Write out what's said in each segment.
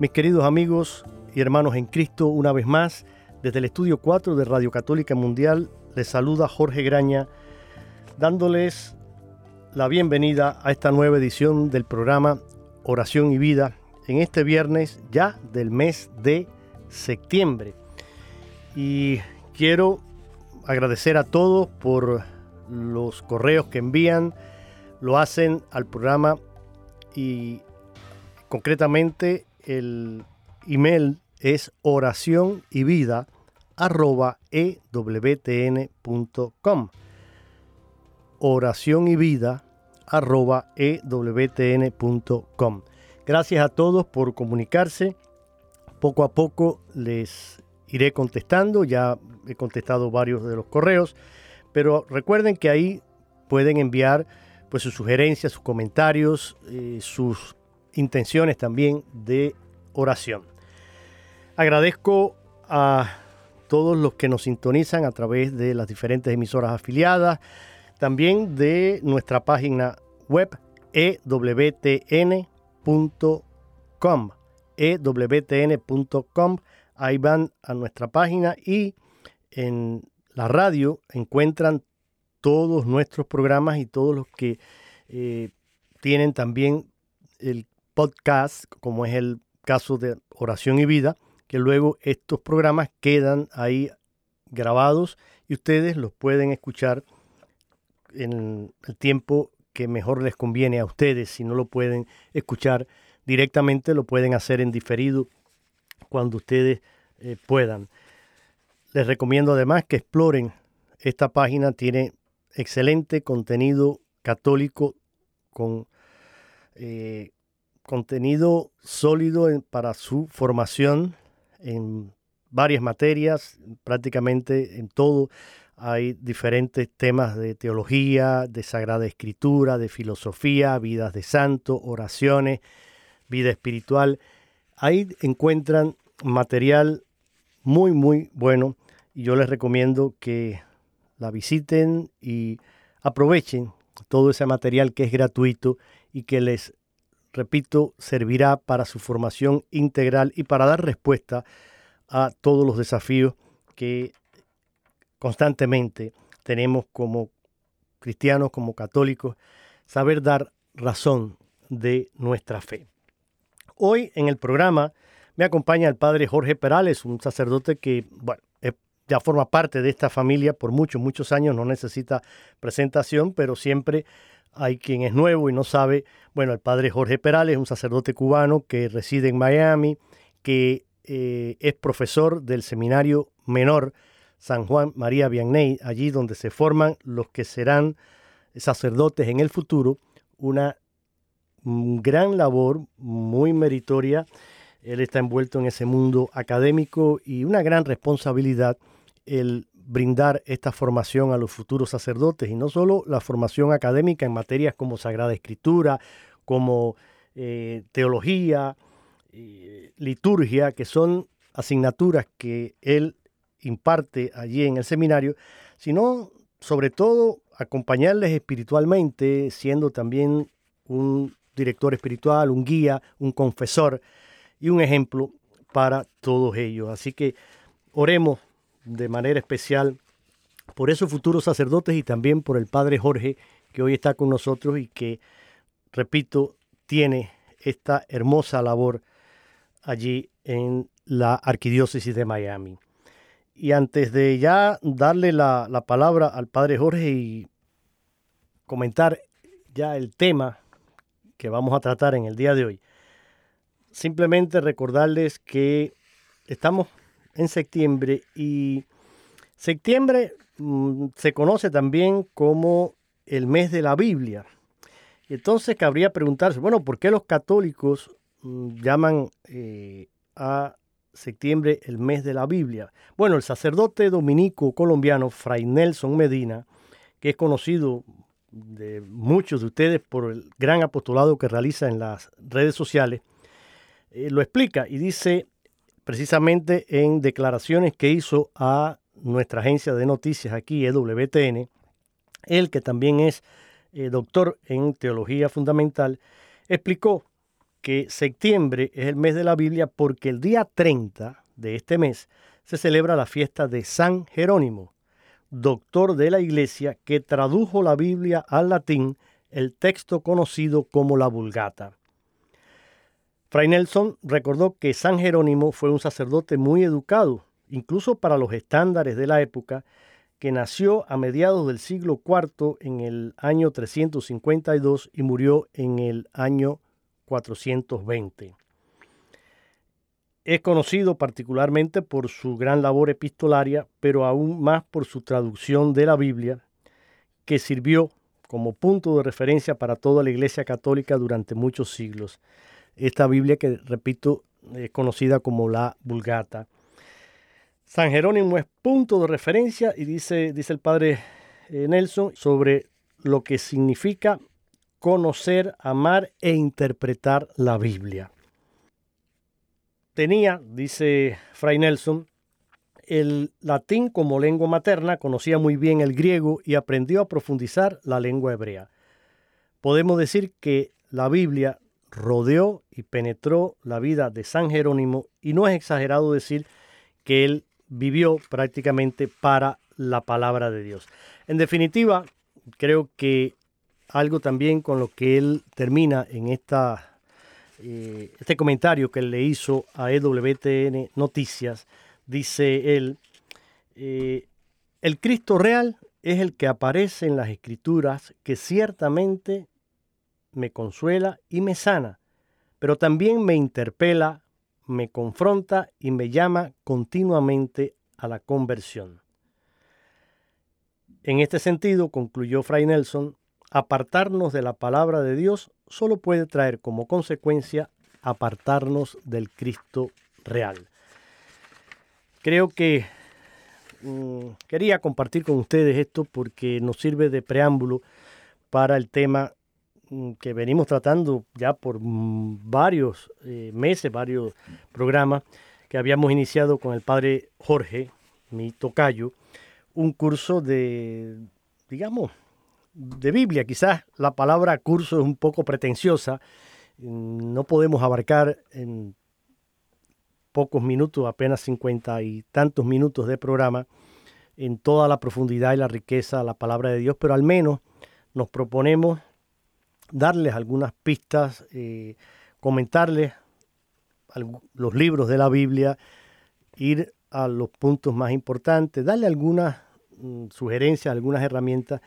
Mis queridos amigos y hermanos en Cristo, una vez más, desde el estudio 4 de Radio Católica Mundial, les saluda Jorge Graña, dándoles la bienvenida a esta nueva edición del programa Oración y Vida, en este viernes ya del mes de septiembre. Y quiero agradecer a todos por los correos que envían, lo hacen al programa y concretamente el email es oración y vida arroba ewtn.com. Oración y vida arroba ewtn.com. Gracias a todos por comunicarse. Poco a poco les iré contestando. Ya he contestado varios de los correos. Pero recuerden que ahí pueden enviar pues, sus sugerencias, sus comentarios, eh, sus intenciones también de oración. Agradezco a todos los que nos sintonizan a través de las diferentes emisoras afiliadas, también de nuestra página web ewtn.com. ewtn.com, ahí van a nuestra página y en la radio encuentran todos nuestros programas y todos los que eh, tienen también el podcast, como es el caso de oración y vida, que luego estos programas quedan ahí grabados y ustedes los pueden escuchar en el tiempo que mejor les conviene a ustedes. Si no lo pueden escuchar directamente, lo pueden hacer en diferido cuando ustedes eh, puedan. Les recomiendo además que exploren esta página, tiene excelente contenido católico con eh, contenido sólido para su formación en varias materias, prácticamente en todo. Hay diferentes temas de teología, de sagrada escritura, de filosofía, vidas de santo, oraciones, vida espiritual. Ahí encuentran material muy, muy bueno y yo les recomiendo que la visiten y aprovechen todo ese material que es gratuito y que les repito, servirá para su formación integral y para dar respuesta a todos los desafíos que constantemente tenemos como cristianos, como católicos, saber dar razón de nuestra fe. Hoy en el programa me acompaña el padre Jorge Perales, un sacerdote que, bueno, ya forma parte de esta familia por muchos, muchos años, no necesita presentación, pero siempre hay quien es nuevo y no sabe, bueno, el padre Jorge Perales, un sacerdote cubano que reside en Miami, que eh, es profesor del seminario menor San Juan María Vianney, allí donde se forman los que serán sacerdotes en el futuro, una gran labor muy meritoria. Él está envuelto en ese mundo académico y una gran responsabilidad. El brindar esta formación a los futuros sacerdotes y no solo la formación académica en materias como Sagrada Escritura, como eh, teología, liturgia, que son asignaturas que él imparte allí en el seminario, sino sobre todo acompañarles espiritualmente, siendo también un director espiritual, un guía, un confesor y un ejemplo para todos ellos. Así que oremos de manera especial por esos futuros sacerdotes y también por el Padre Jorge que hoy está con nosotros y que, repito, tiene esta hermosa labor allí en la Arquidiócesis de Miami. Y antes de ya darle la, la palabra al Padre Jorge y comentar ya el tema que vamos a tratar en el día de hoy, simplemente recordarles que estamos en septiembre y septiembre mm, se conoce también como el mes de la Biblia. Entonces cabría preguntarse, bueno, ¿por qué los católicos mm, llaman eh, a septiembre el mes de la Biblia? Bueno, el sacerdote dominico colombiano Fray Nelson Medina, que es conocido de muchos de ustedes por el gran apostolado que realiza en las redes sociales, eh, lo explica y dice precisamente en declaraciones que hizo a nuestra agencia de noticias aquí, EWTN, él que también es eh, doctor en teología fundamental, explicó que septiembre es el mes de la Biblia porque el día 30 de este mes se celebra la fiesta de San Jerónimo, doctor de la Iglesia que tradujo la Biblia al latín, el texto conocido como la Vulgata. Fray Nelson recordó que San Jerónimo fue un sacerdote muy educado, incluso para los estándares de la época, que nació a mediados del siglo IV en el año 352 y murió en el año 420. Es conocido particularmente por su gran labor epistolaria, pero aún más por su traducción de la Biblia, que sirvió como punto de referencia para toda la Iglesia Católica durante muchos siglos. Esta Biblia que, repito, es conocida como la Vulgata. San Jerónimo es punto de referencia y dice, dice el padre eh, Nelson sobre lo que significa conocer, amar e interpretar la Biblia. Tenía, dice Fray Nelson, el latín como lengua materna, conocía muy bien el griego y aprendió a profundizar la lengua hebrea. Podemos decir que la Biblia rodeó y penetró la vida de San Jerónimo y no es exagerado decir que él vivió prácticamente para la palabra de Dios. En definitiva, creo que algo también con lo que él termina en esta, eh, este comentario que le hizo a EWTN Noticias, dice él, eh, el Cristo real es el que aparece en las escrituras que ciertamente me consuela y me sana, pero también me interpela, me confronta y me llama continuamente a la conversión. En este sentido, concluyó Fray Nelson, apartarnos de la palabra de Dios solo puede traer como consecuencia apartarnos del Cristo real. Creo que mm, quería compartir con ustedes esto porque nos sirve de preámbulo para el tema que venimos tratando ya por mm, varios eh, meses, varios programas que habíamos iniciado con el padre Jorge, mi tocayo, un curso de, digamos, de Biblia. Quizás la palabra curso es un poco pretenciosa. No podemos abarcar en pocos minutos, apenas cincuenta y tantos minutos de programa, en toda la profundidad y la riqueza de la palabra de Dios, pero al menos nos proponemos darles algunas pistas, eh, comentarles los libros de la Biblia, ir a los puntos más importantes, darle algunas mm, sugerencias, algunas herramientas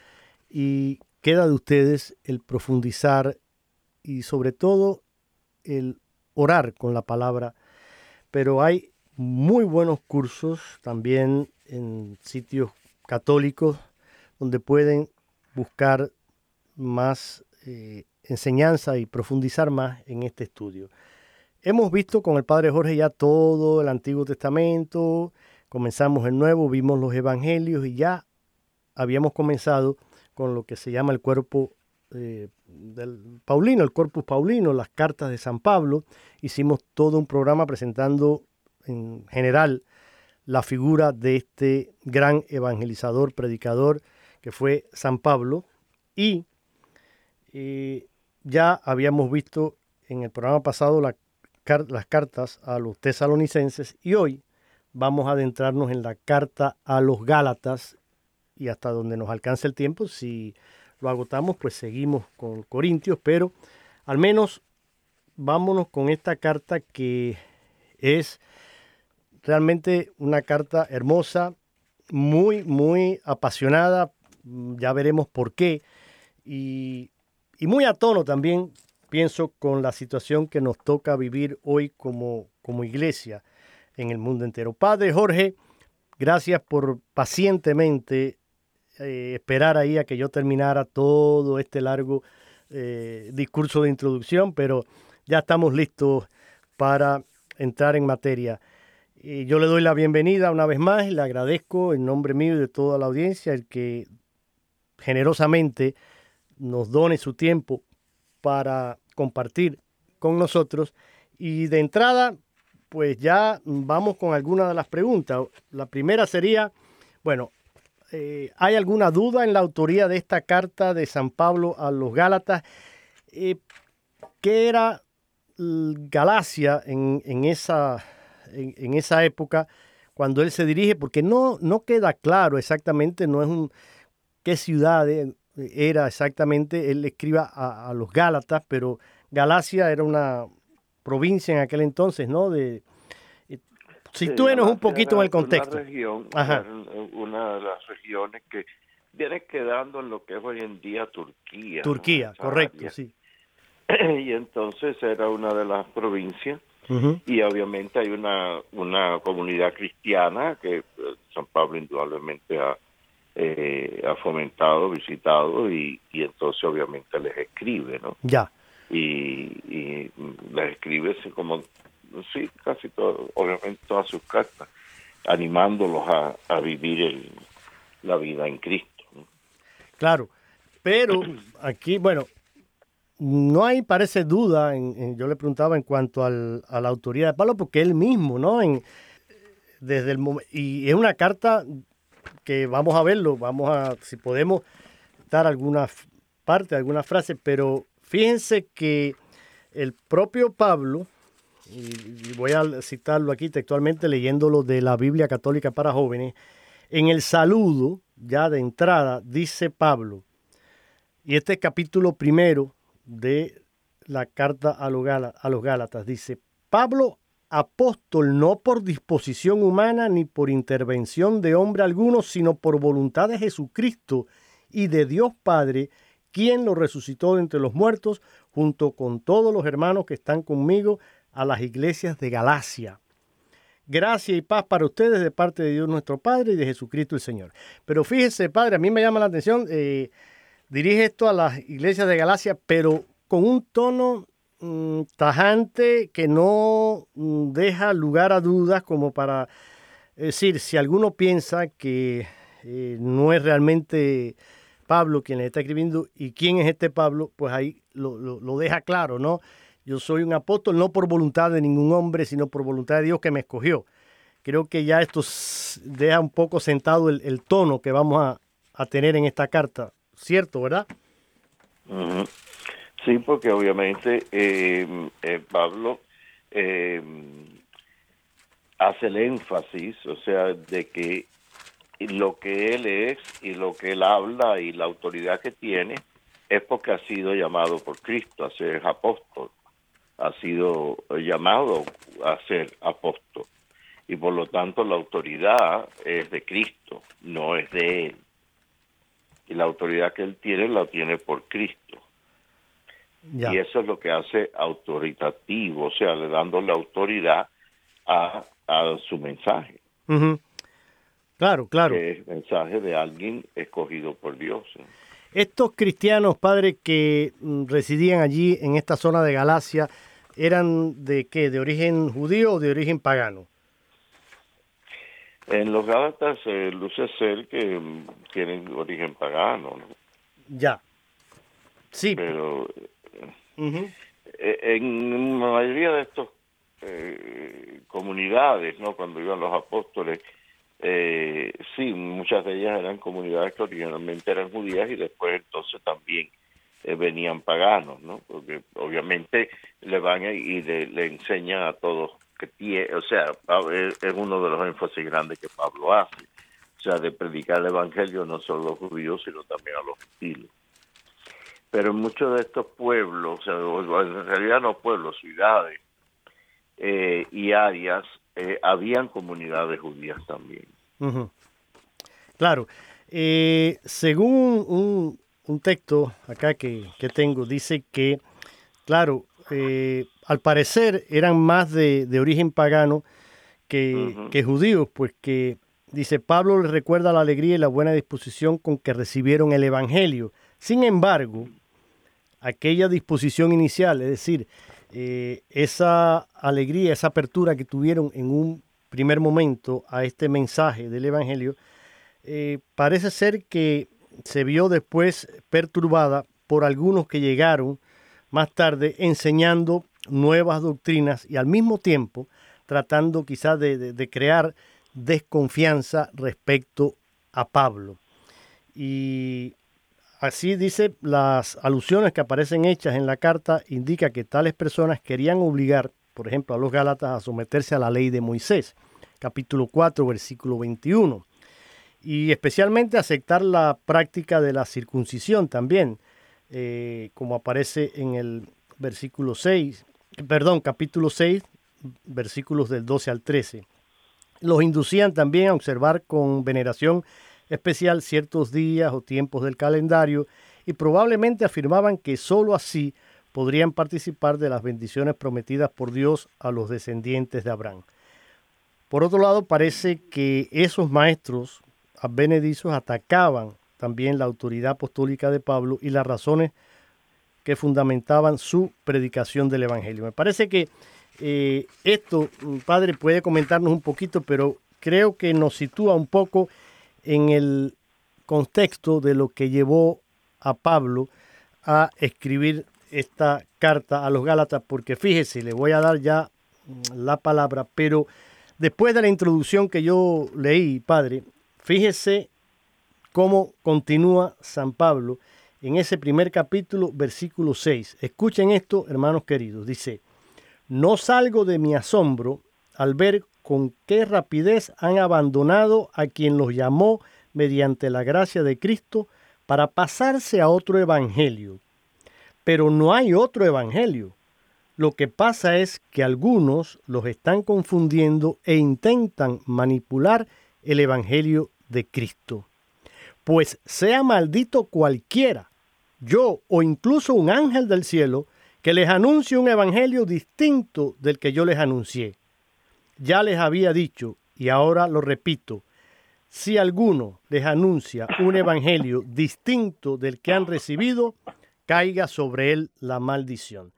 y queda de ustedes el profundizar y sobre todo el orar con la palabra. Pero hay muy buenos cursos también en sitios católicos donde pueden buscar más eh, enseñanza y profundizar más en este estudio. Hemos visto con el Padre Jorge ya todo el Antiguo Testamento, comenzamos el Nuevo, vimos los Evangelios y ya habíamos comenzado con lo que se llama el cuerpo eh, del Paulino, el Corpus Paulino, las cartas de San Pablo. Hicimos todo un programa presentando en general la figura de este gran evangelizador, predicador que fue San Pablo. Y eh, ya habíamos visto en el programa pasado las cartas a los tesalonicenses y hoy vamos a adentrarnos en la carta a los Gálatas y hasta donde nos alcance el tiempo. Si lo agotamos, pues seguimos con Corintios, pero al menos vámonos con esta carta que es realmente una carta hermosa, muy, muy apasionada, ya veremos por qué, y, muy a tono también, pienso, con la situación que nos toca vivir hoy como, como iglesia en el mundo entero. Padre Jorge, gracias por pacientemente eh, esperar ahí a que yo terminara todo este largo eh, discurso de introducción, pero ya estamos listos para entrar en materia. Y yo le doy la bienvenida una vez más y le agradezco en nombre mío y de toda la audiencia el que generosamente nos done su tiempo para compartir con nosotros. Y de entrada, pues ya vamos con algunas de las preguntas. La primera sería, bueno, eh, ¿hay alguna duda en la autoría de esta carta de San Pablo a los Gálatas? Eh, ¿Qué era Galacia en, esa, en, esa época cuando él se dirige? Porque no, no queda claro exactamente, no es un qué ciudad era exactamente. Él escriba a, a los Gálatas, pero Galacia era una provincia en aquel entonces, ¿no? De, Sitúenos un poquito en el contexto. Una región, una de las regiones que viene quedando en lo que es hoy en día Turquía. Turquía, correcto, sí. Y entonces era una de las provincias y obviamente hay una, una comunidad cristiana que eh, San Pablo indudablemente ha, eh, ha fomentado, visitado y, y entonces obviamente les escribe, ¿no? Ya. Y, y les escribe como sí, casi todo, obviamente todas sus cartas, animándolos a, vivir la vida en Cristo. Claro, pero aquí, bueno, no hay, parece duda, en, yo le preguntaba en cuanto al, a la autoridad de Pablo, porque él mismo, ¿no? En, desde el y es una carta que vamos a verlo, vamos a, si podemos dar alguna parte, alguna frase, pero fíjense que el propio Pablo, y voy a citarlo aquí textualmente leyéndolo de la Biblia Católica para Jóvenes, en el saludo, ya de entrada, dice Pablo, y este capítulo primero de la carta a los Gálatas, dice, Pablo, apóstol no por disposición humana ni por intervención de hombre alguno, sino por voluntad de Jesucristo y de Dios Padre, quien lo resucitó de entre los muertos, junto con todos los hermanos que están conmigo a las iglesias de Galacia. Gracia y paz para ustedes de parte de Dios nuestro Padre y de Jesucristo el Señor. Pero fíjese, Padre, a mí me llama la atención, eh, dirige esto a las iglesias de Galacia, pero con un tono mm, tajante que no mm, deja lugar a dudas como para decir, si alguno piensa que eh, no es realmente Pablo quien le está escribiendo y quién es este Pablo, pues ahí lo, lo deja claro, ¿no? Yo soy un apóstol no por voluntad de ningún hombre, sino por voluntad de Dios que me escogió. Creo que ya esto deja un poco sentado el, tono que vamos a, tener en esta carta. ¿Cierto, verdad? Sí, porque obviamente eh, eh, Pablo eh, hace el énfasis, o sea, de que lo que él es y lo que él habla y la autoridad que tiene es porque ha sido llamado por Cristo a ser apóstol ha sido llamado a ser apóstol y por lo tanto la autoridad es de Cristo, no es de él. Y la autoridad que él tiene la tiene por Cristo. Y eso es lo que hace autoritativo, o sea, le dando la autoridad a, su mensaje. Claro, claro. Que es mensaje de alguien escogido por Dios. Estos cristianos, padre, que residían allí en esta zona de Galacia, eran de qué, de origen judío o de origen pagano? En los Gálatas eh, luce ser que mm, tienen origen pagano. Ya. Sí. Pero en la mayoría de estas comunidades, ¿no? Cuando iban los apóstoles, eh, sí, muchas de ellas eran comunidades que originalmente eran judías y después entonces también eh, venían paganos, ¿no? Porque obviamente le van y le, enseñan a todos que tiene, o sea, es uno de los énfasis grandes que Pablo hace, o sea, de predicar el evangelio no solo a los judíos, sino también a los gentiles. Pero en muchos de estos pueblos, o sea, en realidad no pueblos, ciudades eh, y áreas, eh, habían comunidades judías también. Claro. Eh, según un, un, texto acá que, tengo, dice que, claro, eh, al parecer eran más de, origen pagano que, que, judíos, pues que, dice, Pablo les recuerda la alegría y la buena disposición con que recibieron el Evangelio. Sin embargo, aquella disposición inicial, es decir, eh, esa alegría, esa apertura que tuvieron en un primer momento a este mensaje del Evangelio, eh, parece ser que se vio después perturbada por algunos que llegaron más tarde enseñando nuevas doctrinas y al mismo tiempo tratando quizás de, crear desconfianza respecto a Pablo. Y Así dice, las alusiones que aparecen hechas en la carta indica que tales personas querían obligar, por ejemplo, a los Gálatas a someterse a la ley de Moisés, capítulo 4, versículo 21, y especialmente aceptar la práctica de la circuncisión también, eh, como aparece en el versículo 6, perdón, capítulo 6, versículos del 12 al 13. Los inducían también a observar con veneración especial ciertos días o tiempos del calendario y probablemente afirmaban que sólo así podrían participar de las bendiciones prometidas por Dios a los descendientes de Abraham. Por otro lado, parece que esos maestros advenedizos atacaban también la autoridad apostólica de Pablo y las razones que fundamentaban su predicación del Evangelio. Me parece que eh, esto, padre, puede comentarnos un poquito, pero creo que nos sitúa un poco en el contexto de lo que llevó a Pablo a escribir esta carta a los Gálatas, porque fíjese, le voy a dar ya la palabra, pero después de la introducción que yo leí, padre, fíjese cómo continúa San Pablo en ese primer capítulo, versículo 6. Escuchen esto, hermanos queridos. Dice, no salgo de mi asombro al ver con qué rapidez han abandonado a quien los llamó mediante la gracia de Cristo para pasarse a otro evangelio. Pero no hay otro evangelio. Lo que pasa es que algunos los están confundiendo e intentan manipular el evangelio de Cristo. Pues sea maldito cualquiera, yo o incluso un ángel del cielo, que les anuncie un evangelio distinto del que yo les anuncié. Ya les había dicho, y ahora lo repito, si alguno les anuncia un evangelio distinto del que han recibido, caiga sobre él la maldición.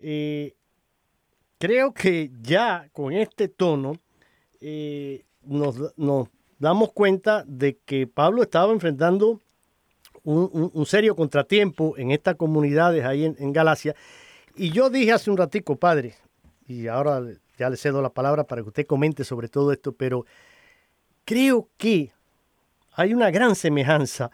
Eh, creo que ya con este tono eh, nos, damos cuenta de que Pablo estaba enfrentando un, serio contratiempo en estas comunidades ahí en, Galacia. Y yo dije hace un ratico, padre, y ahora ya le cedo la palabra para que usted comente sobre todo esto, pero creo que hay una gran semejanza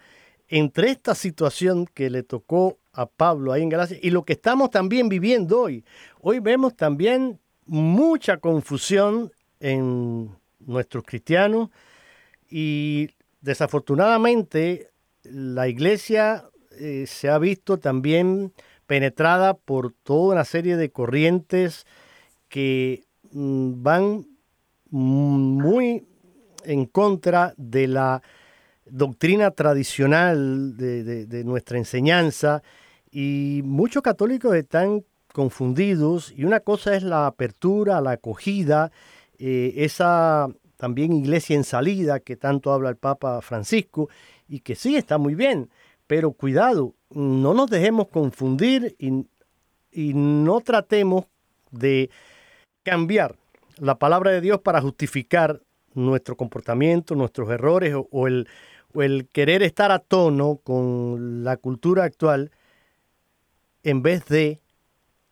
entre esta situación que le tocó a Pablo ahí en Galacia y lo que estamos también viviendo hoy. Hoy vemos también mucha confusión en nuestros cristianos y desafortunadamente la iglesia eh, se ha visto también penetrada por toda una serie de corrientes que Mm, van muy en contra de la doctrina tradicional de, nuestra enseñanza y muchos católicos están confundidos y una cosa es la apertura, la acogida, eh, esa también iglesia en salida que tanto habla el Papa Francisco y que sí está muy bien, pero cuidado, no nos dejemos confundir y no tratemos de cambiar la palabra de Dios para justificar nuestro comportamiento, nuestros errores o, el, querer estar a tono con la cultura actual en vez de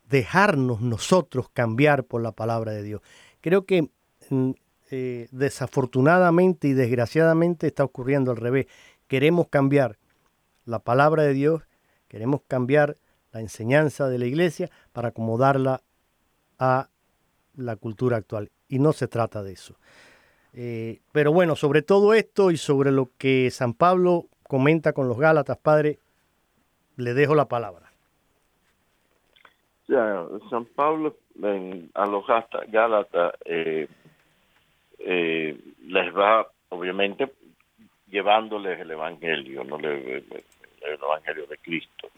dejarnos nosotros cambiar por la palabra de Dios. Creo que mm, eh, desafortunadamente y desgraciadamente está ocurriendo al revés. Queremos cambiar la palabra de Dios, queremos cambiar la enseñanza de la iglesia para acomodarla a la cultura actual. Y no se trata de eso. Eh, pero bueno, sobre todo esto y sobre lo que San Pablo comenta con los Gálatas, Padre, le dejo la palabra. San Pablo a los Gálatas eh, eh, les va, obviamente, llevándoles el Evangelio, no el, Evangelio de Cristo.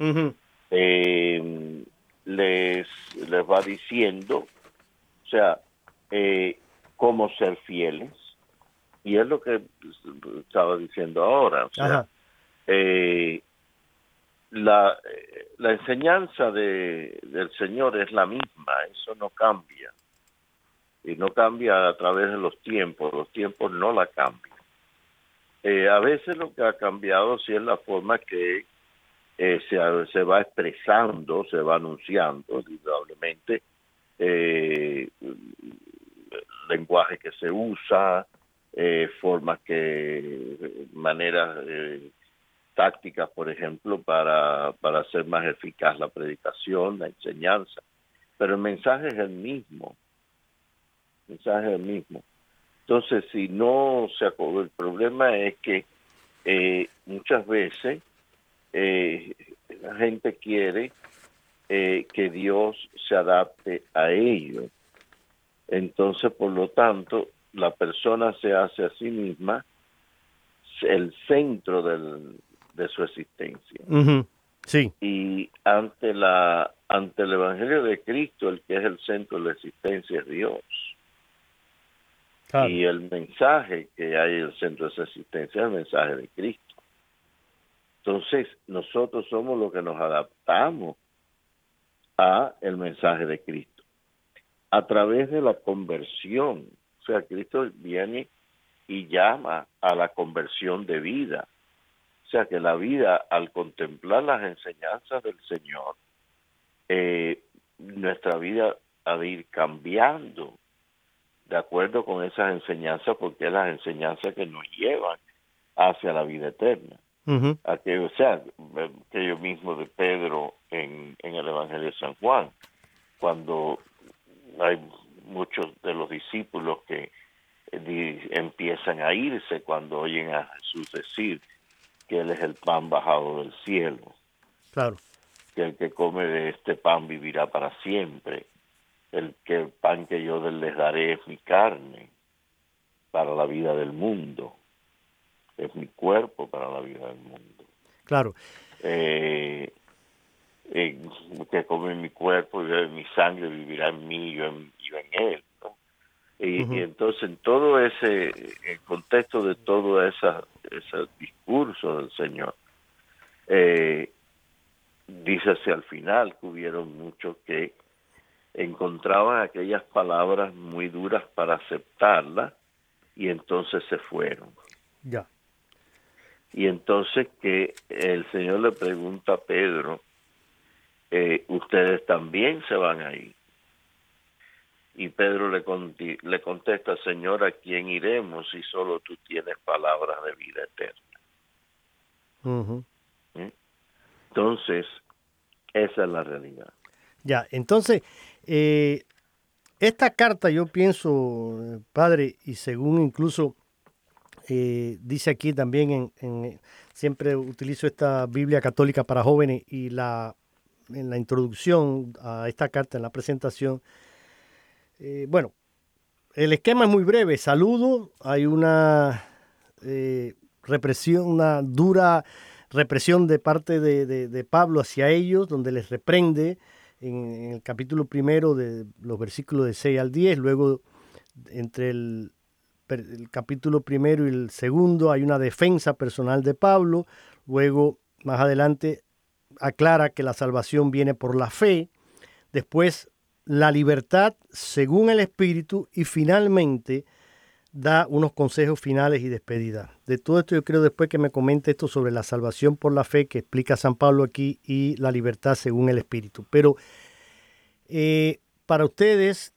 Les, les va diciendo, o sea, cómo ser fieles, y es lo que estaba diciendo ahora, o sea, la, la enseñanza de, del Señor es la misma, eso no cambia. Y no cambia a través de los tiempos, los tiempos no la cambian. Eh, a veces lo que ha cambiado sí es la forma que eh, se, se, va expresando, se va anunciando, indudablemente, eh, lenguaje que se usa, eh, formas que, maneras tácticas, por ejemplo, para, para hacer más eficaz la predicación, la enseñanza. Pero el mensaje es el mismo. El mensaje es el mismo. Entonces, si no se acordó, el problema es que eh, muchas veces eh, la gente quiere eh, que Dios se adapte a ello. Entonces, por lo tanto, la persona se hace a sí misma el centro del, de su existencia. Sí. Y ante la ante el evangelio de Cristo, el que es el centro de la existencia es Dios. Y el mensaje que hay en el centro de esa existencia es el mensaje de Cristo. Entonces, nosotros somos los que nos adaptamos a el mensaje de Cristo a través de la conversión. O sea, Cristo viene y llama a la conversión de vida sea que la vida, al contemplar las enseñanzas del Señor, eh, nuestra vida ha de ir cambiando de acuerdo con esas enseñanzas, porque es las enseñanzas que nos llevan hacia la vida eterna. O sea, que yo mismo de Pedro en, en el Evangelio de San Juan, cuando hay muchos de los discípulos que eh, empiezan a irse cuando oyen a Jesús decir, que Él es el pan bajado del cielo. Claro. Que el que come de este pan vivirá para siempre. El que el pan que yo les daré es mi carne para la vida del mundo. Es mi cuerpo para la vida del mundo. Claro. Eh, eh, que come mi cuerpo y bebe mi sangre vivirá en mí y yo en, en él. Y, entonces en todo ese contexto de todo esa, ese discurso del Señor, eh, dice hacia al final que hubieron muchos que encontraban aquellas palabras muy duras para aceptarlas y entonces se fueron. Ya. Y entonces que el Señor le pregunta a Pedro, eh, ustedes también se van a ir. Y Pedro le, le contesta, Señor, ¿a quién iremos si solo tú tienes palabras de vida eterna? Entonces, esa es la realidad. Ya, entonces, eh, esta carta yo pienso, padre, y según incluso eh, dice aquí también, en, siempre utilizo esta Biblia católica para jóvenes y la, en la introducción a esta carta, en la presentación, eh, bueno, el esquema es muy breve. Saludo, hay una eh, represión, una dura represión de parte de, Pablo hacia ellos, donde les reprende en, el capítulo primero de los versículos de 6 al 10, luego entre el, el capítulo primero y el segundo hay una defensa personal de Pablo, luego más adelante aclara que la salvación viene por la fe, después la libertad según el Espíritu y finalmente da unos consejos finales y despedida. De todo esto yo creo después que me comente esto sobre la salvación por la fe que explica San Pablo aquí y la libertad según el Espíritu. Pero eh, para ustedes,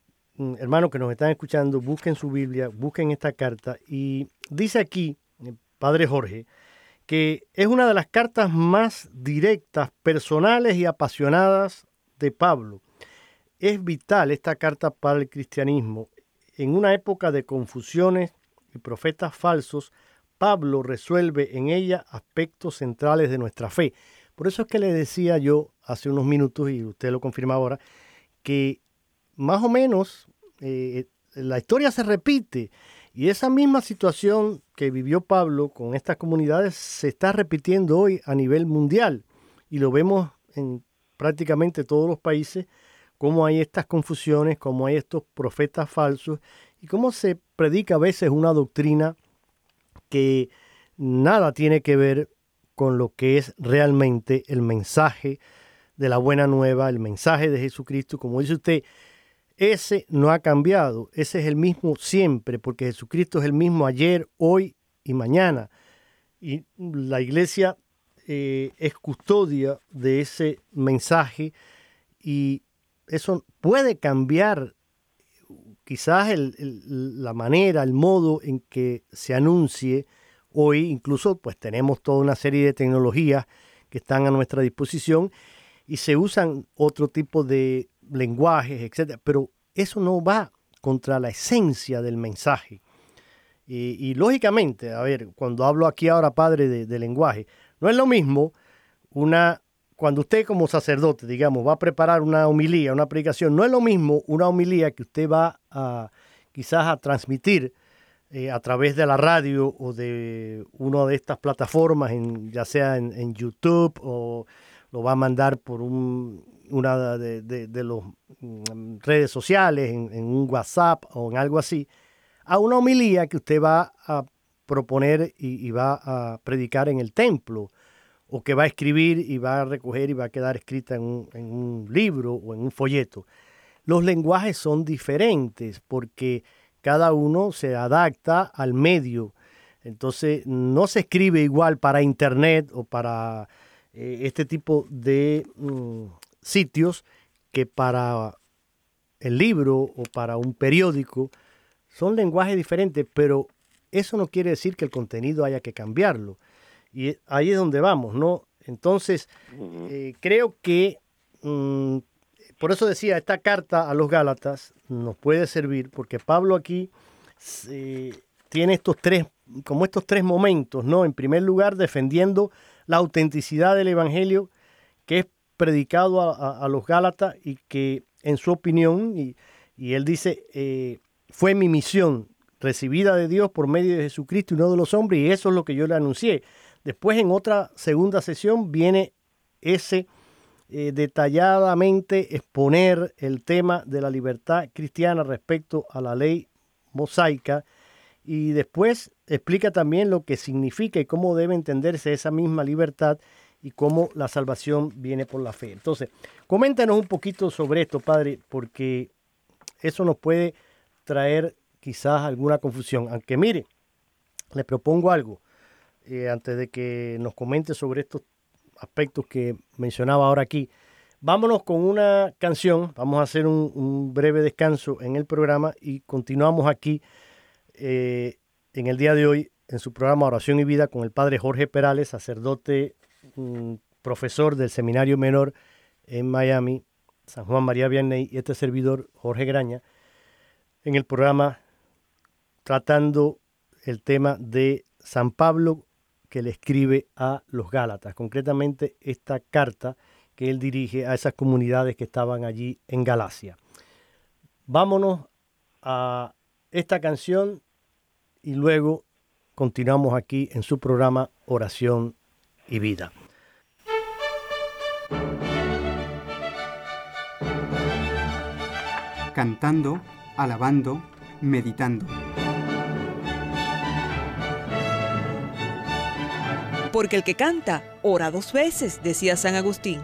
hermanos que nos están escuchando, busquen su Biblia, busquen esta carta y dice aquí, eh, Padre Jorge, que es una de las cartas más directas, personales y apasionadas de Pablo. Es vital esta carta para el cristianismo en una época de confusiones y profetas falsos, Pablo resuelve en ella aspectos centrales de nuestra fe. Por eso es que le decía yo hace unos minutos, y usted lo confirma ahora, que más o menos eh, la historia se repite y esa misma situación que vivió Pablo con estas comunidades se está repitiendo hoy a nivel mundial y lo vemos en prácticamente todos los países cómo hay estas confusiones, cómo hay estos profetas falsos y cómo se predica a veces una doctrina que nada tiene que ver con lo que es realmente el mensaje de la buena nueva, el mensaje de Jesucristo. Como dice usted, ese no ha cambiado, ese es el mismo siempre, porque Jesucristo es el mismo ayer, hoy y mañana. Y la iglesia eh, es custodia de ese mensaje y eso puede cambiar quizás la manera, el modo en que se anuncie hoy, incluso pues tenemos toda una serie de tecnologías que están a nuestra disposición y se usan otro tipo de lenguajes, etcétera, pero eso no va contra la esencia del mensaje. Y, lógicamente, a ver, cuando hablo aquí ahora, padre, de lenguaje, no es lo mismo una cuando usted como sacerdote, digamos, va a preparar una homilía, una predicación, no es lo mismo una homilía que usted va a quizás a transmitir eh, a través de la radio o de una de estas plataformas, en, ya sea en, YouTube o lo va a mandar por una de, de, las mm, redes sociales, en, en un WhatsApp o en algo así, a una homilía que usted va a proponer y, y va a predicar en el templo o que va a escribir y va a recoger y va a quedar escrita en un, libro o en un folleto. Los lenguajes son diferentes porque cada uno se adapta al medio. Entonces no se escribe igual para internet o para eh, este tipo de mm, sitios que para el libro o para un periódico. Son lenguajes diferentes, pero eso no quiere decir que el contenido haya que cambiarlo. Y ahí es donde vamos, ¿no? Entonces, eh, creo que, mm, por eso decía, esta carta a los Gálatas nos puede servir, porque Pablo aquí tiene estos tres, como estos tres momentos, ¿no? En primer lugar, defendiendo la autenticidad del Evangelio que es predicado a, los Gálatas y que, en su opinión, y, él dice, eh, fue mi misión recibida de Dios por medio de Jesucristo y no de los hombres, y eso es lo que yo le anuncié. Después en otra segunda sesión viene ese eh, detalladamente exponer el tema de la libertad cristiana respecto a la ley mosaica y después explica también lo que significa y cómo debe entenderse esa misma libertad y cómo la salvación viene por la fe. Entonces, coméntanos un poquito sobre esto, Padre, porque eso nos puede traer quizás alguna confusión. Aunque mire, le propongo algo. Eh, antes de que nos comente sobre estos aspectos que mencionaba ahora aquí. Vámonos con una canción, vamos a hacer un, breve descanso en el programa y continuamos aquí eh, en el día de hoy en su programa Oración y Vida con el padre Jorge Perales, sacerdote, profesor del Seminario Menor en Miami, San Juan María Vianney y este servidor Jorge Graña, en el programa tratando el tema de San Pablo que le escribe a los Gálatas, concretamente esta carta que él dirige a esas comunidades que estaban allí en Galacia. Vámonos a esta canción y luego continuamos aquí en su programa Oración y Vida. Cantando, alabando, meditando. porque el que canta ora dos veces, decía San Agustín.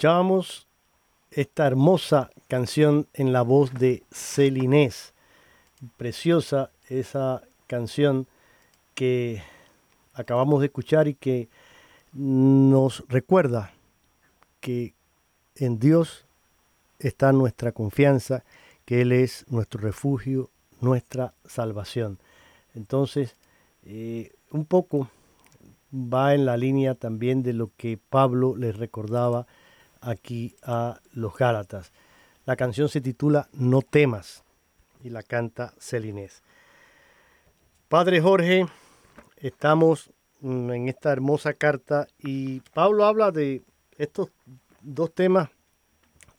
Escuchábamos esta hermosa canción en la voz de Celinés. Preciosa esa canción que acabamos de escuchar y que nos recuerda que en Dios está nuestra confianza, que Él es nuestro refugio, nuestra salvación. Entonces, eh, un poco va en la línea también de lo que Pablo les recordaba aquí a los Gálatas. La canción se titula No temas y la canta Celinés. Padre Jorge, estamos en esta hermosa carta y Pablo habla de estos dos temas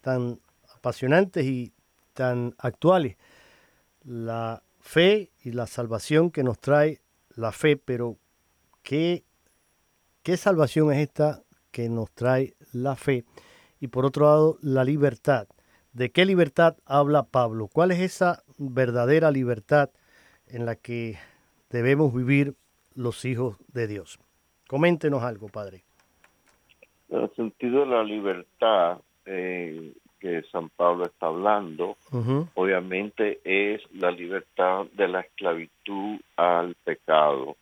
tan apasionantes y tan actuales. La fe y la salvación que nos trae la fe, pero ¿qué, qué salvación es esta que nos trae la fe? Y por otro lado, la libertad. ¿De qué libertad habla Pablo? ¿Cuál es esa verdadera libertad en la que debemos vivir los hijos de Dios? Coméntenos algo, Padre. En el sentido de la libertad eh, que San Pablo está hablando, obviamente es la libertad de la esclavitud al pecado.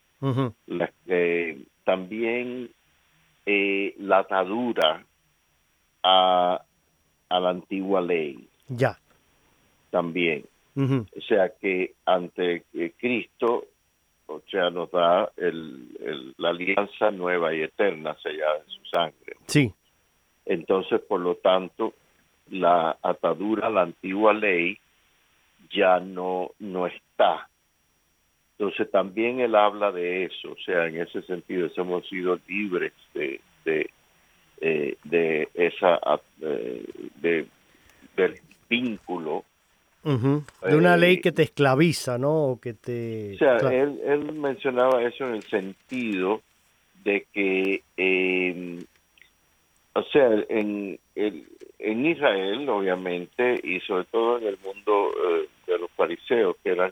La- eh, también eh, la atadura a, a la antigua ley, Ya. también. O sea que ante eh, Cristo, o sea, nos da el- el- la alianza nueva y eterna sellada en su sangre. Sí, Entonces, por lo tanto, la atadura a la antigua ley ya no, no está. Entonces, también él habla de eso, o sea, en ese sentido, hemos sido libres de, de, eh, de esa, eh, de, del vínculo de una Eh, ley que te esclaviza, ¿no? O que te... O sea, claro. él, él mencionaba eso en el sentido de que, eh, o sea, en, el- en Israel, obviamente, y sobre todo en el mundo eh, de los fariseos, que eran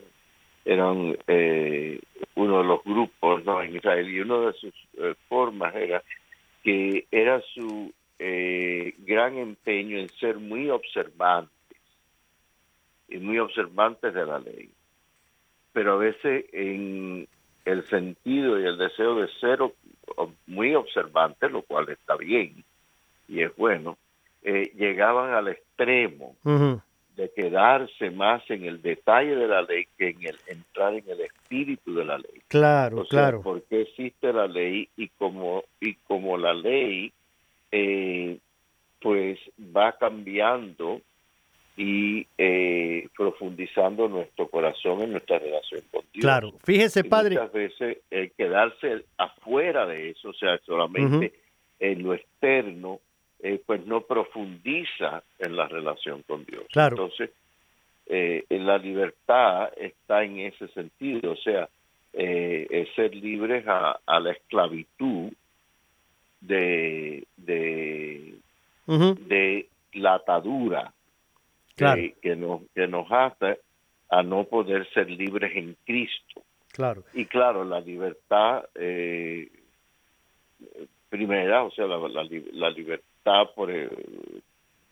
eran eh, uno de los grupos ¿no? en Israel, y una de sus formas era que era su eh, gran empeño en ser muy observantes y muy observantes de la ley pero a veces en el sentido y el deseo de ser muy observantes, lo cual está bien y es bueno, eh, llegaban al extremo. De quedarse más en el detalle de la ley que en el entrar en el espíritu de la ley. Claro, O sea, claro. ¿por qué existe la ley? Y como, y como la ley, eh, pues va cambiando y eh, profundizando nuestro corazón en nuestra relación con Dios. Claro. Fíjese, Y padre. Muchas veces el quedarse afuera de eso, o sea, solamente en lo externo, eh, pues no profundiza en la relación con Dios. Claro. Entonces, eh, la libertad está en ese sentido, o sea, eh, es ser libres a, a la esclavitud de, de, de la atadura Claro. que, que nos, que nos hace a no poder ser libres en Cristo. Claro. Y claro, la libertad eh, primera, o sea, la, la, la libertad por, eh,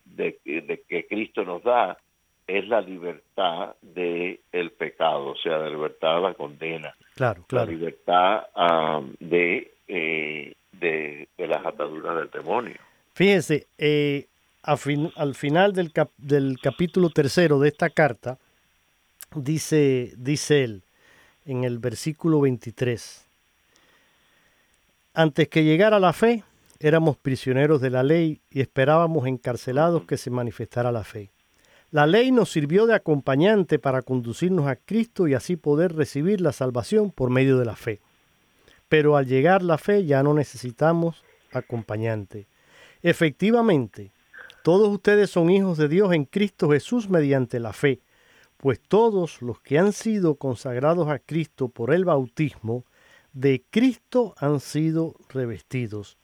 de, de que Cristo nos da es la libertad de el pecado, o sea, la libertad de la condena, Claro, claro. la libertad ah, de, eh, de, de las ataduras del demonio. Fíjense, eh, fin- al final del, cap- del capítulo tercero de esta carta, dice, dice él en el versículo 23, antes que llegara la fe, éramos prisioneros de la ley y esperábamos encarcelados que se manifestara la fe. La ley nos sirvió de acompañante para conducirnos a Cristo y así poder recibir la salvación por medio de la fe. Pero al llegar la fe ya no necesitamos acompañante. Efectivamente, todos ustedes son hijos de Dios en Cristo Jesús mediante la fe, pues todos los que han sido consagrados a Cristo por el bautismo, de Cristo han sido revestidos.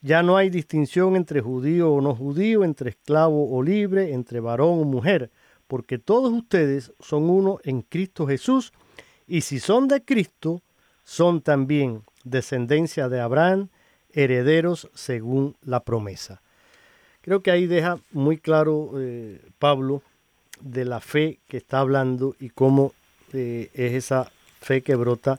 Ya no hay distinción entre judío o no judío, entre esclavo o libre, entre varón o mujer, porque todos ustedes son uno en Cristo Jesús, y si son de Cristo, son también descendencia de Abraham, herederos según la promesa. Creo que ahí deja muy claro eh, Pablo de la fe que está hablando y cómo eh, es esa fe que brota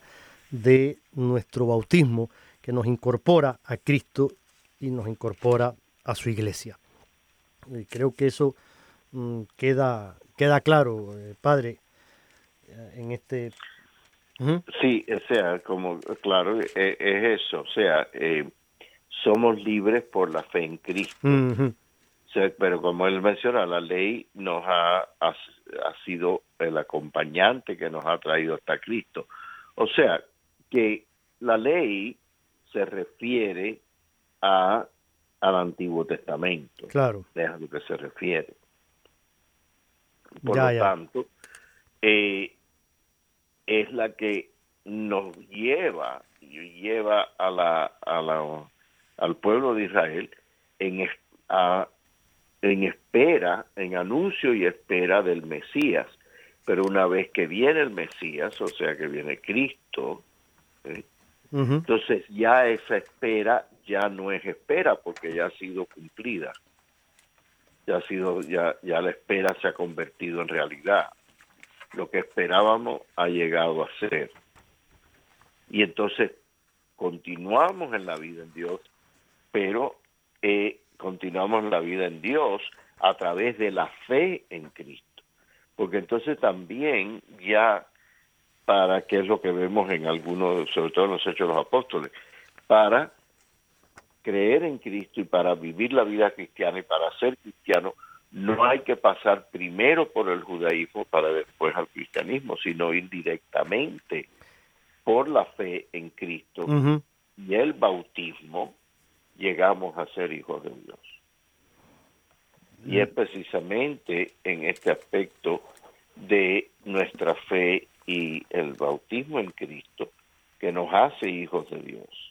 de nuestro bautismo, que nos incorpora a Cristo y nos incorpora a su iglesia. Y creo que eso mm, queda, queda claro, eh, Padre, eh, en este... Ujú, Sí, o sea, como, claro, eh, es eso, o sea, eh, somos libres por la fe en Cristo. ujú, O sea, pero como él menciona, la ley nos ha, ha, ha sido el acompañante que nos ha traído hasta Cristo. O sea, que la ley se refiere a, al Antiguo Testamento, Claro, es a lo que se refiere. Por Ya, lo ya. tanto, eh, es la que nos lleva, lleva a la, a la, al pueblo de Israel en, a- en espera, en anuncio y espera del Mesías. Pero una vez que viene el Mesías, o sea que viene Cristo, ¿eh? entonces ya esa espera ya no es espera porque ya ha sido cumplida. Ya ha sido, ya, ya la espera se ha convertido en realidad. Lo que esperábamos ha llegado a ser. Y entonces continuamos en la vida en Dios, pero eh, continuamos en la vida en Dios a través de la fe en Cristo. porque entonces también ya para qué es lo que vemos en algunos, sobre todo en los hechos de los apóstoles, para creer en Cristo y para vivir la vida cristiana y para ser cristiano, no hay que pasar primero por el judaísmo para después al cristianismo, sino ir directamente por la fe en Cristo y el bautismo, llegamos a ser hijos de Dios. Y es precisamente en este aspecto de nuestra fe y el bautismo en Cristo que nos hace hijos de Dios.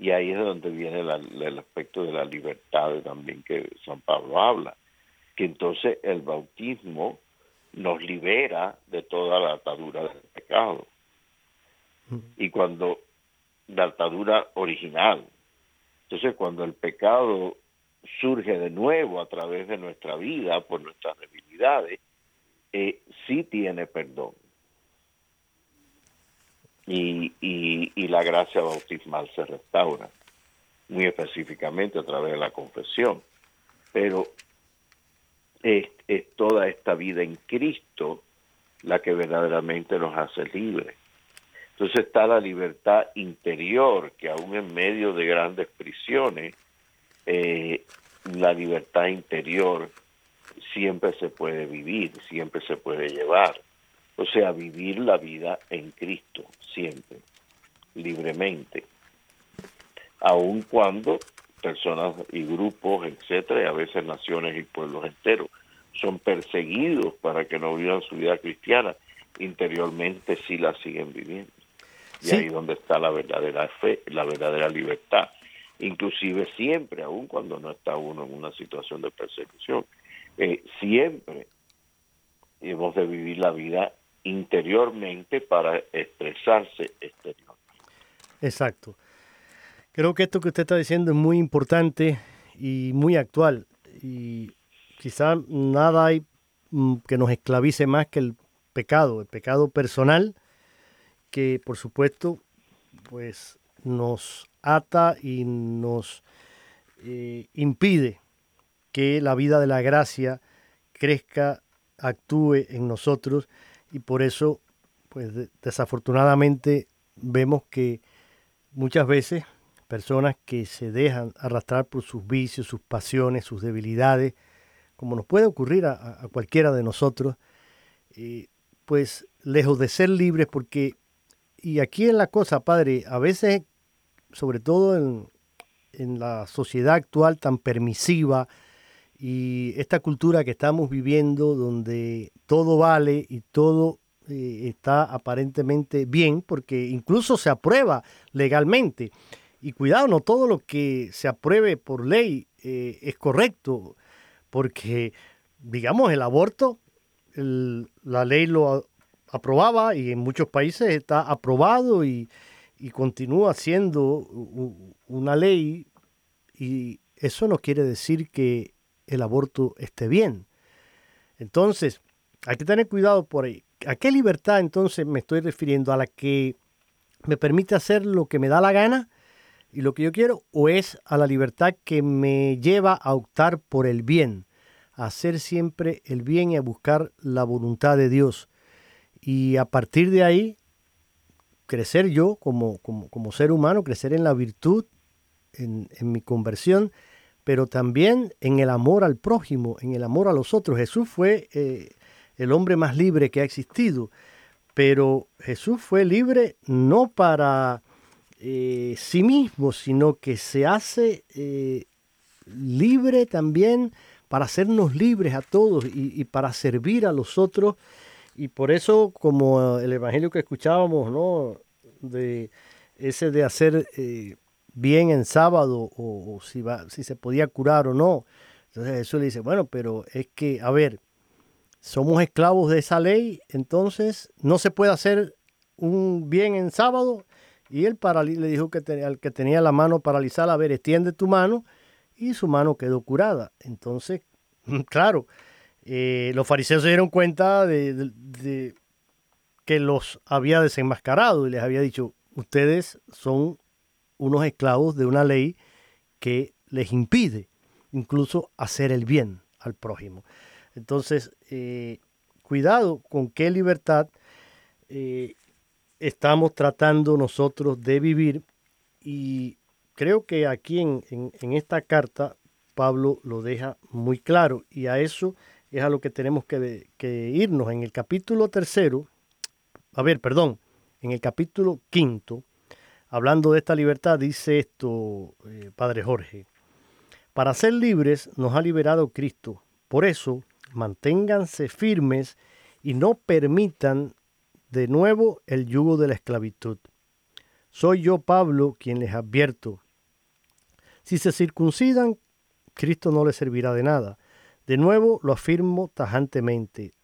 Y ahí es donde viene el aspecto de la libertad también que San Pablo habla, que entonces el bautismo nos libera de toda la atadura del pecado. Y cuando la atadura original, entonces cuando el pecado surge de nuevo a través de nuestra vida, por nuestras debilidades, eh, sí tiene perdón. Y, y, la gracia bautismal se restaura, muy específicamente a través de la confesión. Pero es, es toda esta vida en Cristo la que verdaderamente nos hace libres. Entonces está la libertad interior, que aún en medio de grandes prisiones, eh, la libertad interior siempre se puede vivir, siempre se puede llevar. O sea, vivir la vida en Cristo, siempre, libremente. Aun cuando personas y grupos, etcétera, y a veces naciones y pueblos enteros, son perseguidos para que no vivan su vida cristiana, interiormente sí la siguen viviendo. Y ahí donde está la verdadera fe, la verdadera libertad. Inclusive siempre, aun cuando no está uno en una situación de persecución, eh, siempre hemos de vivir la vida interiormente para expresarse exteriormente. Exacto. Creo que esto que usted está diciendo es muy importante y muy actual. Y quizá nada hay mm, que nos esclavice más que el pecado, el pecado personal, que por supuesto pues nos ata y nos eh, impide que la vida de la gracia crezca, actúe en nosotros y por eso, pues desafortunadamente vemos que muchas veces personas que se dejan arrastrar por sus vicios, sus pasiones, sus debilidades, como nos puede ocurrir a, cualquiera de nosotros, eh, pues lejos de ser libres, porque, y aquí en la cosa, Padre, a veces, sobre todo en, en la sociedad actual tan permisiva, y esta cultura que estamos viviendo, donde todo vale y todo eh, está aparentemente bien, porque incluso se aprueba legalmente. Y cuidado, no todo lo que se apruebe por ley eh, es correcto, porque, digamos, el aborto, la ley lo aprobaba y en muchos países está aprobado y, y continúa siendo una ley y eso no quiere decir que el aborto esté bien. Entonces, hay que tener cuidado por ahí. ¿A qué libertad entonces me estoy refiriendo? ¿A la que me permite hacer lo que me da la gana y lo que yo quiero? ¿O es a la libertad que me lleva a optar por el bien? A hacer siempre el bien y a buscar la voluntad de Dios. Y a partir de ahí, crecer yo como, como, ser humano, crecer en la virtud, en, en mi conversión pero también en el amor al prójimo, en el amor a los otros. Jesús fue eh, el hombre más libre que ha existido, pero Jesús fue libre no para eh, sí mismo, sino que se hace eh, libre también para hacernos libres a todos y, para servir a los otros. Y por eso, como el evangelio que escuchábamos, ¿no? De ese de hacer bien en sábado o, si, va, si se podía curar o no. Entonces Jesús le dice, bueno, pero es que, a ver, somos esclavos de esa ley, entonces no se puede hacer un bien en sábado. Y él le dijo que al que tenía la mano paralizada, a ver, extiende tu mano, y su mano quedó curada. Entonces, claro, eh, los fariseos se dieron cuenta de que los había desenmascarado y les había dicho, ustedes son unos esclavos de una ley que les impide incluso hacer el bien al prójimo. Entonces, eh, cuidado con qué libertad eh, estamos tratando nosotros de vivir y creo que aquí en, esta carta Pablo lo deja muy claro y a eso es a lo que tenemos que, irnos. En el capítulo tercero, a ver, perdón, en el capítulo quinto, hablando de esta libertad, dice esto, eh, Padre Jorge, para ser libres nos ha liberado Cristo. Por eso, manténganse firmes y no permitan de nuevo el yugo de la esclavitud. Soy yo, Pablo, quien les advierto. Si se circuncidan, Cristo no les servirá de nada. De nuevo lo afirmo tajantemente.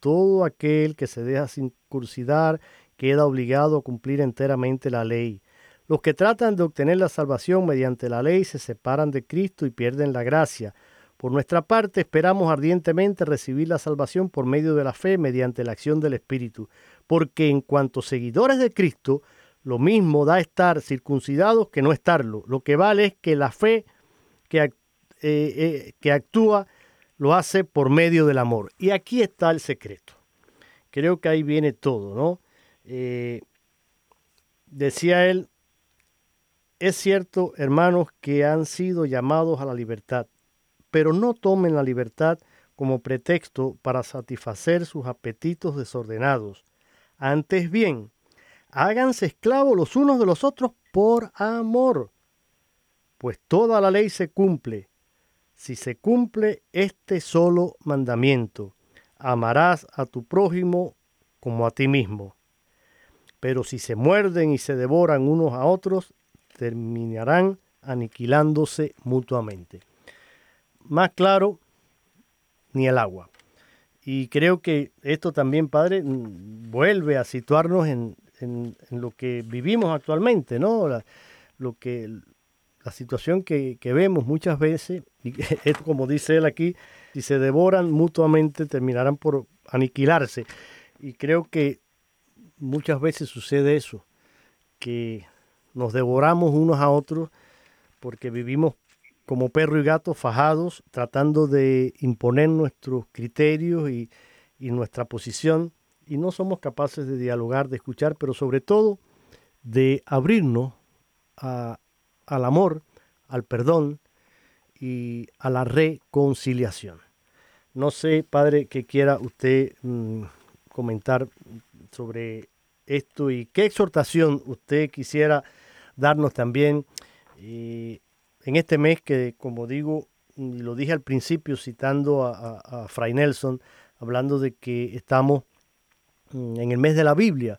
Todo aquel que se deja circuncidar queda obligado a cumplir enteramente la ley. Los que tratan de obtener la salvación mediante la ley se separan de Cristo y pierden la gracia. Por nuestra parte, esperamos ardientemente recibir la salvación por medio de la fe mediante la acción del Espíritu, porque en cuanto seguidores de Cristo, lo mismo da estar circuncidados que no estarlo. Lo que vale es que la fe que, eh, eh, actúa lo hace por medio del amor. Y aquí está el secreto. Creo que ahí viene todo, ¿no? Eh, decía él, es cierto, hermanos, que han sido llamados a la libertad, pero no tomen la libertad como pretexto para satisfacer sus apetitos desordenados. Antes bien, háganse esclavos los unos de los otros por amor, pues toda la ley se cumple. Si se cumple este solo mandamiento, amarás a tu prójimo como a ti mismo. Pero si se muerden y se devoran unos a otros, terminarán aniquilándose mutuamente más claro ni el agua. Y creo que esto también, Padre, vuelve a situarnos en, lo que vivimos actualmente, ¿no? La, lo que, la situación que, vemos muchas veces, y es como dice él aquí, si se devoran mutuamente terminarán por aniquilarse. Y creo que muchas veces sucede eso, que nos devoramos unos a otros porque vivimos como perro y gato fajados, tratando de imponer nuestros criterios y, nuestra posición, y no somos capaces de dialogar, de escuchar, pero sobre todo de abrirnos al amor, al perdón y a la reconciliación. No sé, padre, que quiera usted mm, comentar sobre esto y qué exhortación usted quisiera darnos también. En este mes que, como digo, lo dije al principio citando a, Fray Nelson, hablando de que estamos mm, en el mes de la Biblia,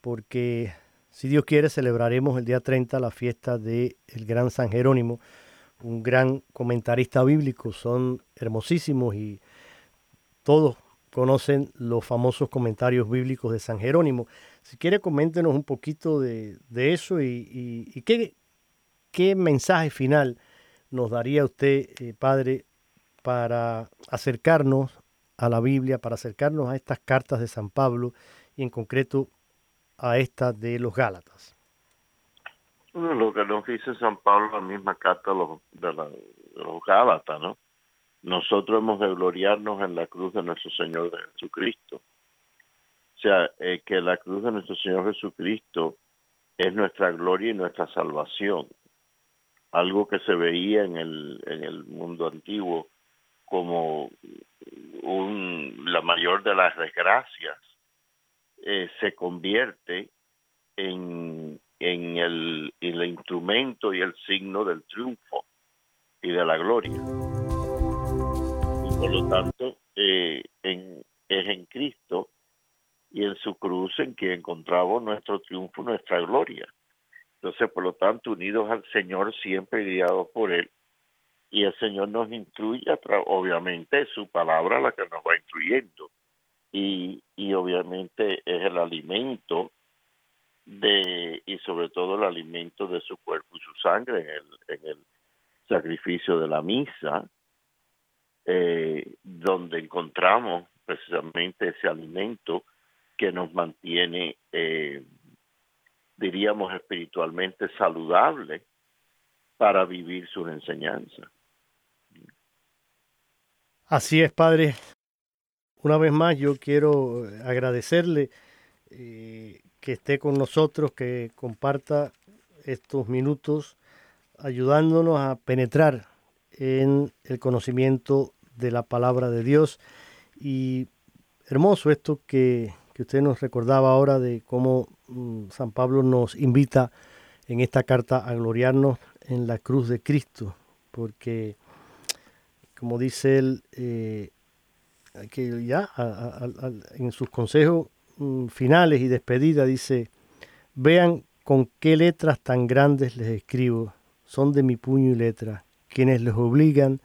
porque si Dios quiere celebraremos el día 30 la fiesta del el gran San Jerónimo, un gran comentarista bíblico, son hermosísimos y todos conocen los famosos comentarios bíblicos de San Jerónimo. Si quiere, coméntenos un poquito de, eso y, y qué, ¿qué mensaje final nos daría usted, eh, Padre, para acercarnos a la Biblia, para acercarnos a estas cartas de San Pablo y en concreto a esta de los Gálatas? lo que nos dice San Pablo, la misma carta de los, Gálatas, ¿no? Nosotros hemos de gloriarnos en la cruz de nuestro Señor Jesucristo. O sea, eh, que la cruz de nuestro Señor Jesucristo es nuestra gloria y nuestra salvación algo que se veía en el, en el mundo antiguo como un, la mayor de las desgracias, eh, se convierte en, en, el, el instrumento y el signo del triunfo y de la gloria. Y por lo tanto, eh, en, es en Cristo y en su cruz en que encontramos nuestro triunfo, nuestra gloria. Entonces, por lo tanto, unidos al Señor, siempre guiados por Él, y el Señor nos instruye, obviamente es su palabra la que nos va instruyendo, y, y obviamente es el alimento de, y sobre todo el alimento de su cuerpo y su sangre en el, sacrificio de la misa, eh, donde encontramos precisamente ese alimento que nos mantiene eh, diríamos, espiritualmente saludable para vivir su enseñanza. Así es, Padre. una vez más yo quiero agradecerle eh, que esté con nosotros, que comparta estos minutos ayudándonos a penetrar en el conocimiento de la palabra de Dios. Y hermoso esto que, que usted nos recordaba ahora de cómo mm, San Pablo nos invita en esta carta a gloriarnos en la cruz de Cristo, porque como dice él, eh, que ya en sus consejos mm, finales y despedida dice, vean con qué letras tan grandes les escribo, son de mi puño y letra, quienes les obligan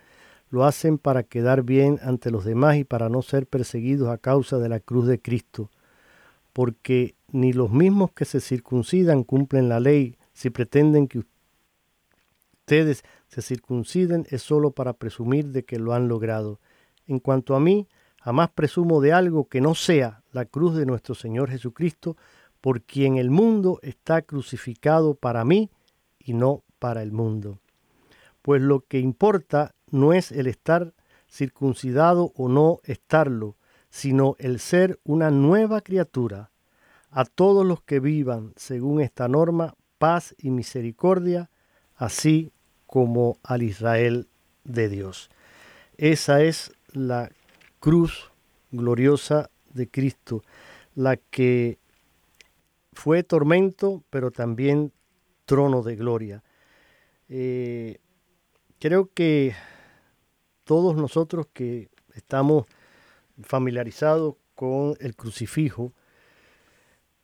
lo hacen para quedar bien ante los demás y para no ser perseguidos a causa de la cruz de Cristo, porque ni los mismos que se circuncidan cumplen la ley si pretenden que ustedes se circunciden es solo para presumir de que lo han logrado. En cuanto a mí, jamás presumo de algo que no sea la cruz de nuestro Señor Jesucristo, por quien el mundo está crucificado para mí y no para el mundo. Pues lo que importa no es el estar circuncidado o no estarlo, sino el ser una nueva criatura. A todos los que vivan según esta norma, paz y misericordia, así como al Israel de Dios. Esa es la cruz gloriosa de Cristo, la que fue tormento, pero también trono de gloria. Eh, creo que todos nosotros que estamos familiarizados con el crucifijo,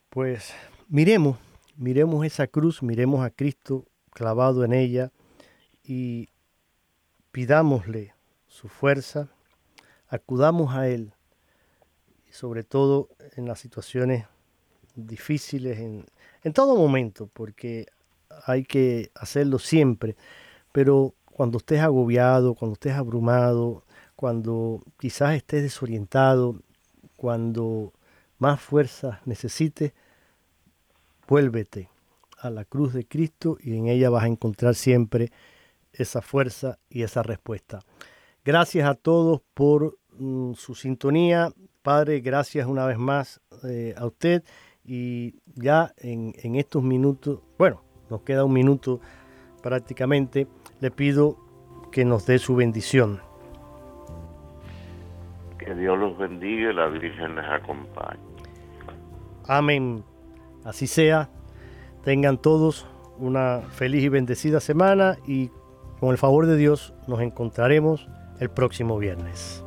pues miremos, miremos esa cruz, miremos a Cristo clavado en ella y pidámosle su fuerza, acudamos a Él, sobre todo en las situaciones difíciles, en, en todo momento, porque hay que hacerlo siempre, pero cuando estés agobiado, cuando estés abrumado, cuando quizás estés desorientado, cuando más fuerza necesites, vuélvete a la cruz de Cristo y en ella vas a encontrar siempre esa fuerza y esa respuesta. Gracias a todos por mm, su sintonía. Padre, gracias una vez más eh, a usted. Y ya en, en estos minutos, bueno, nos queda un minuto prácticamente le pido que nos dé su bendición. Que Dios los bendiga y la Virgen les acompañe. Amén. Así sea. Tengan todos una feliz y bendecida semana y con el favor de Dios nos encontraremos el próximo viernes.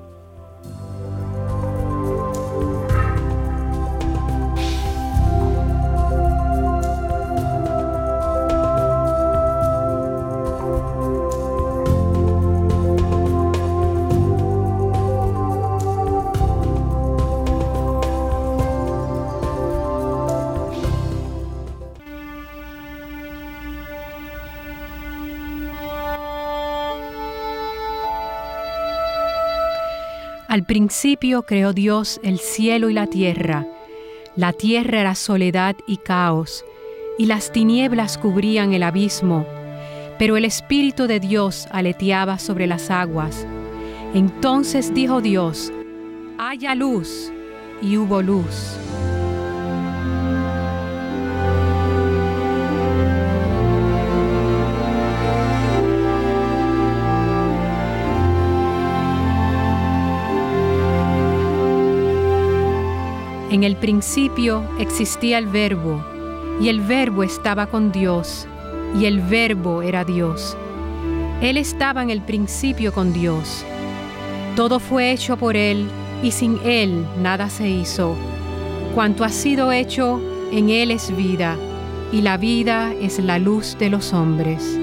Principio creó Dios el cielo y la tierra. La tierra era soledad y caos, y las tinieblas cubrían el abismo, pero el Espíritu de Dios aleteaba sobre las aguas. Entonces dijo Dios, haya luz, y hubo luz. En el principio existía el verbo, y el verbo estaba con Dios, y el verbo era Dios. Él estaba en el principio con Dios. Todo fue hecho por Él, y sin Él nada se hizo. Cuanto ha sido hecho, en Él es vida, y la vida es la luz de los hombres.